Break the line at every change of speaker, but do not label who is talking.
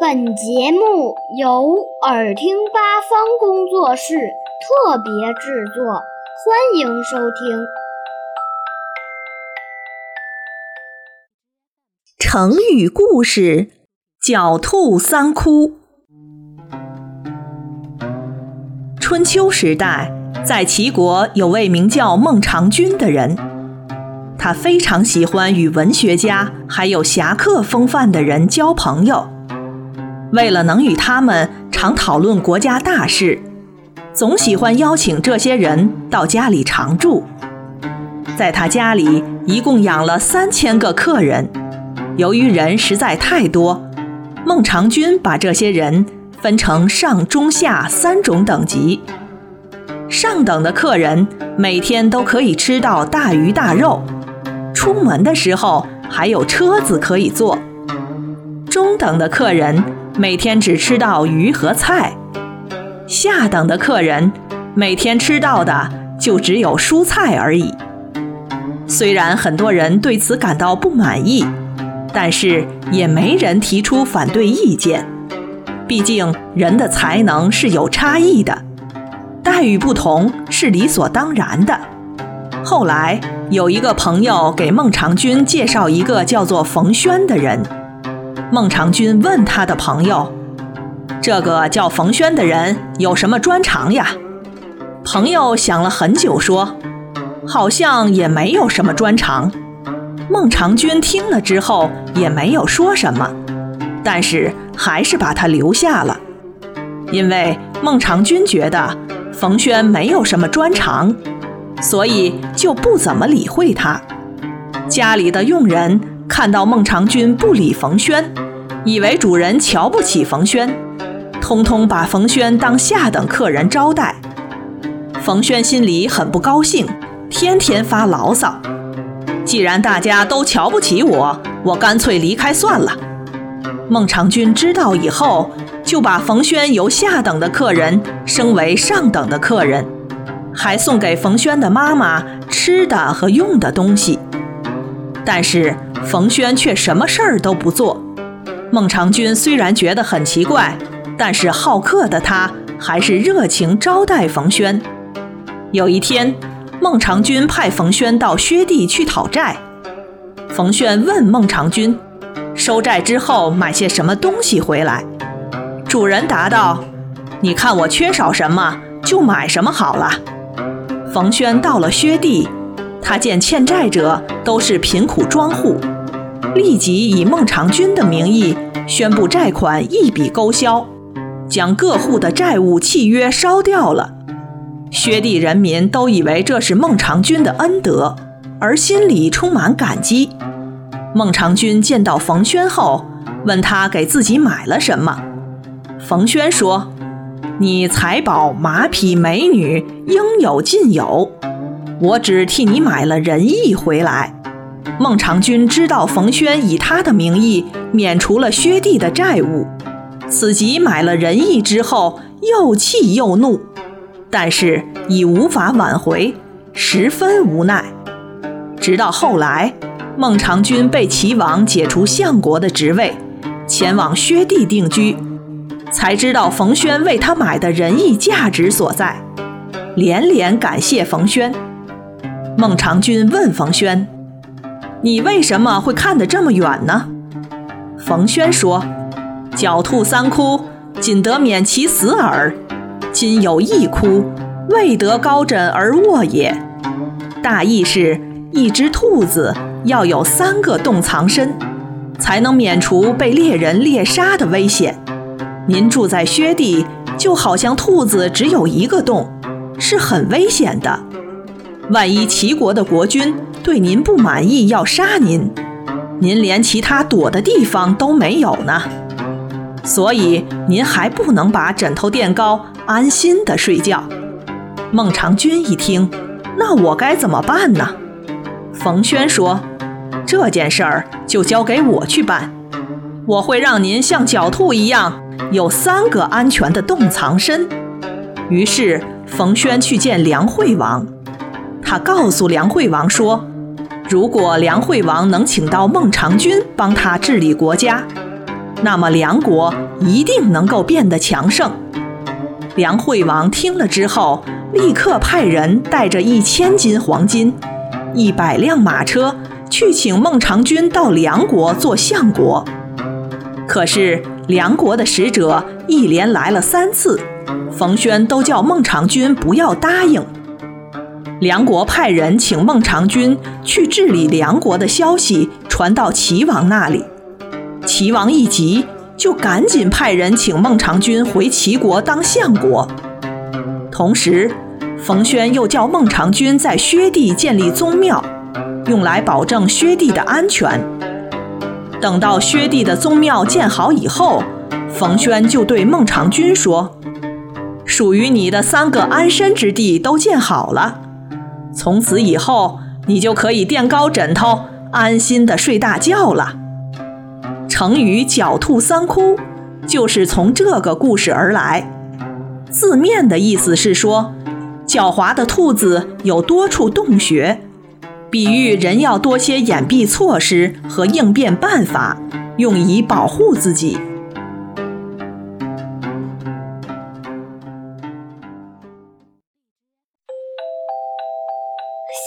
本节目由耳听八方工作室特别制作，欢迎收听。
成语故事：狡兔三窟。春秋时代，在齐国有位名叫孟尝君的人，他非常喜欢与文学家还有侠客风范的人交朋友。为了能与他们常讨论国家大事，总喜欢邀请这些人到家里常住。在他家里，一共养了三千个客人。由于人实在太多，孟尝君把这些人分成上、中、下三种等级。上等的客人每天都可以吃到大鱼大肉，出门的时候还有车子可以坐。中等的客人。每天只吃到鱼和菜，下等的客人每天吃到的就只有蔬菜而已。虽然很多人对此感到不满意，但是也没人提出反对意见。毕竟人的才能是有差异的，待遇不同是理所当然的。后来有一个朋友给孟尝君介绍一个叫做冯轩的人。孟尝君问他的朋友：“这个叫冯轩的人有什么专长呀？”朋友想了很久，说：“好像也没有什么专长。”孟尝君听了之后也没有说什么，但是还是把他留下了，因为孟尝君觉得冯轩没有什么专长，所以就不怎么理会他。家里的佣人。看到孟尝君不理冯轩，以为主人瞧不起冯轩，通通把冯轩当下等客人招待。冯轩心里很不高兴，天天发牢骚。既然大家都瞧不起我，我干脆离开算了。孟尝君知道以后，就把冯轩由下等的客人升为上等的客人，还送给冯轩的妈妈吃的和用的东西。但是冯轩却什么事儿都不做。孟尝君虽然觉得很奇怪，但是好客的他还是热情招待冯轩。有一天，孟尝君派冯轩到薛地去讨债。冯轩问孟尝君：“收债之后买些什么东西回来？”主人答道：“你看我缺少什么，就买什么好了。”冯轩到了薛地。他见欠债者都是贫苦庄户，立即以孟尝君的名义宣布债款一笔勾销，将各户的债务契约烧掉了。薛地人民都以为这是孟尝君的恩德，而心里充满感激。孟尝君见到冯轩后，问他给自己买了什么。冯轩说：“你财宝、马匹、美女，应有尽有。”我只替你买了仁义回来。孟尝君知道冯轩以他的名义免除了薛地的债务，此即买了仁义之后又气又怒，但是已无法挽回，十分无奈。直到后来，孟尝君被齐王解除相国的职位，前往薛地定居，才知道冯轩为他买的仁义价值所在，连连感谢冯轩。孟尝君问冯轩：“你为什么会看得这么远呢？”冯轩说：“狡兔三窟，仅得免其死耳。今有一窟，未得高枕而卧也。”大意是，一只兔子要有三个洞藏身，才能免除被猎人猎杀的危险。您住在薛地，就好像兔子只有一个洞，是很危险的。万一齐国的国君对您不满意，要杀您，您连其他躲的地方都没有呢。所以您还不能把枕头垫高，安心的睡觉。孟尝君一听，那我该怎么办呢？冯轩说：“这件事儿就交给我去办，我会让您像狡兔一样，有三个安全的洞藏身。”于是冯轩去见梁惠王。告诉梁惠王说：“如果梁惠王能请到孟尝君帮他治理国家，那么梁国一定能够变得强盛。梁惠王听了之后，立刻派人带着一千斤黄金、一百辆马车去请孟尝君到梁国做相国。可是梁国的使者一连来了三次，冯轩都叫孟尝君不要答应。梁国派人请孟尝君去治理梁国的消息传到齐王那里，齐王一急。就赶紧派人请孟尝君回齐国当相国，同时，冯轩又叫孟尝君在薛地建立宗庙，用来保证薛地的安全。等到薛地的宗庙建好以后，冯轩就对孟尝君说：“属于你的三个安身之地都建好了，从此以后，你就可以垫高枕头，安心的睡大觉了。”成语“狡兔三窟”就是从这个故事而来，字面的意思是说，狡猾的兔子有多处洞穴，比喻人要多些掩蔽措施和应变办法，用以保护自己。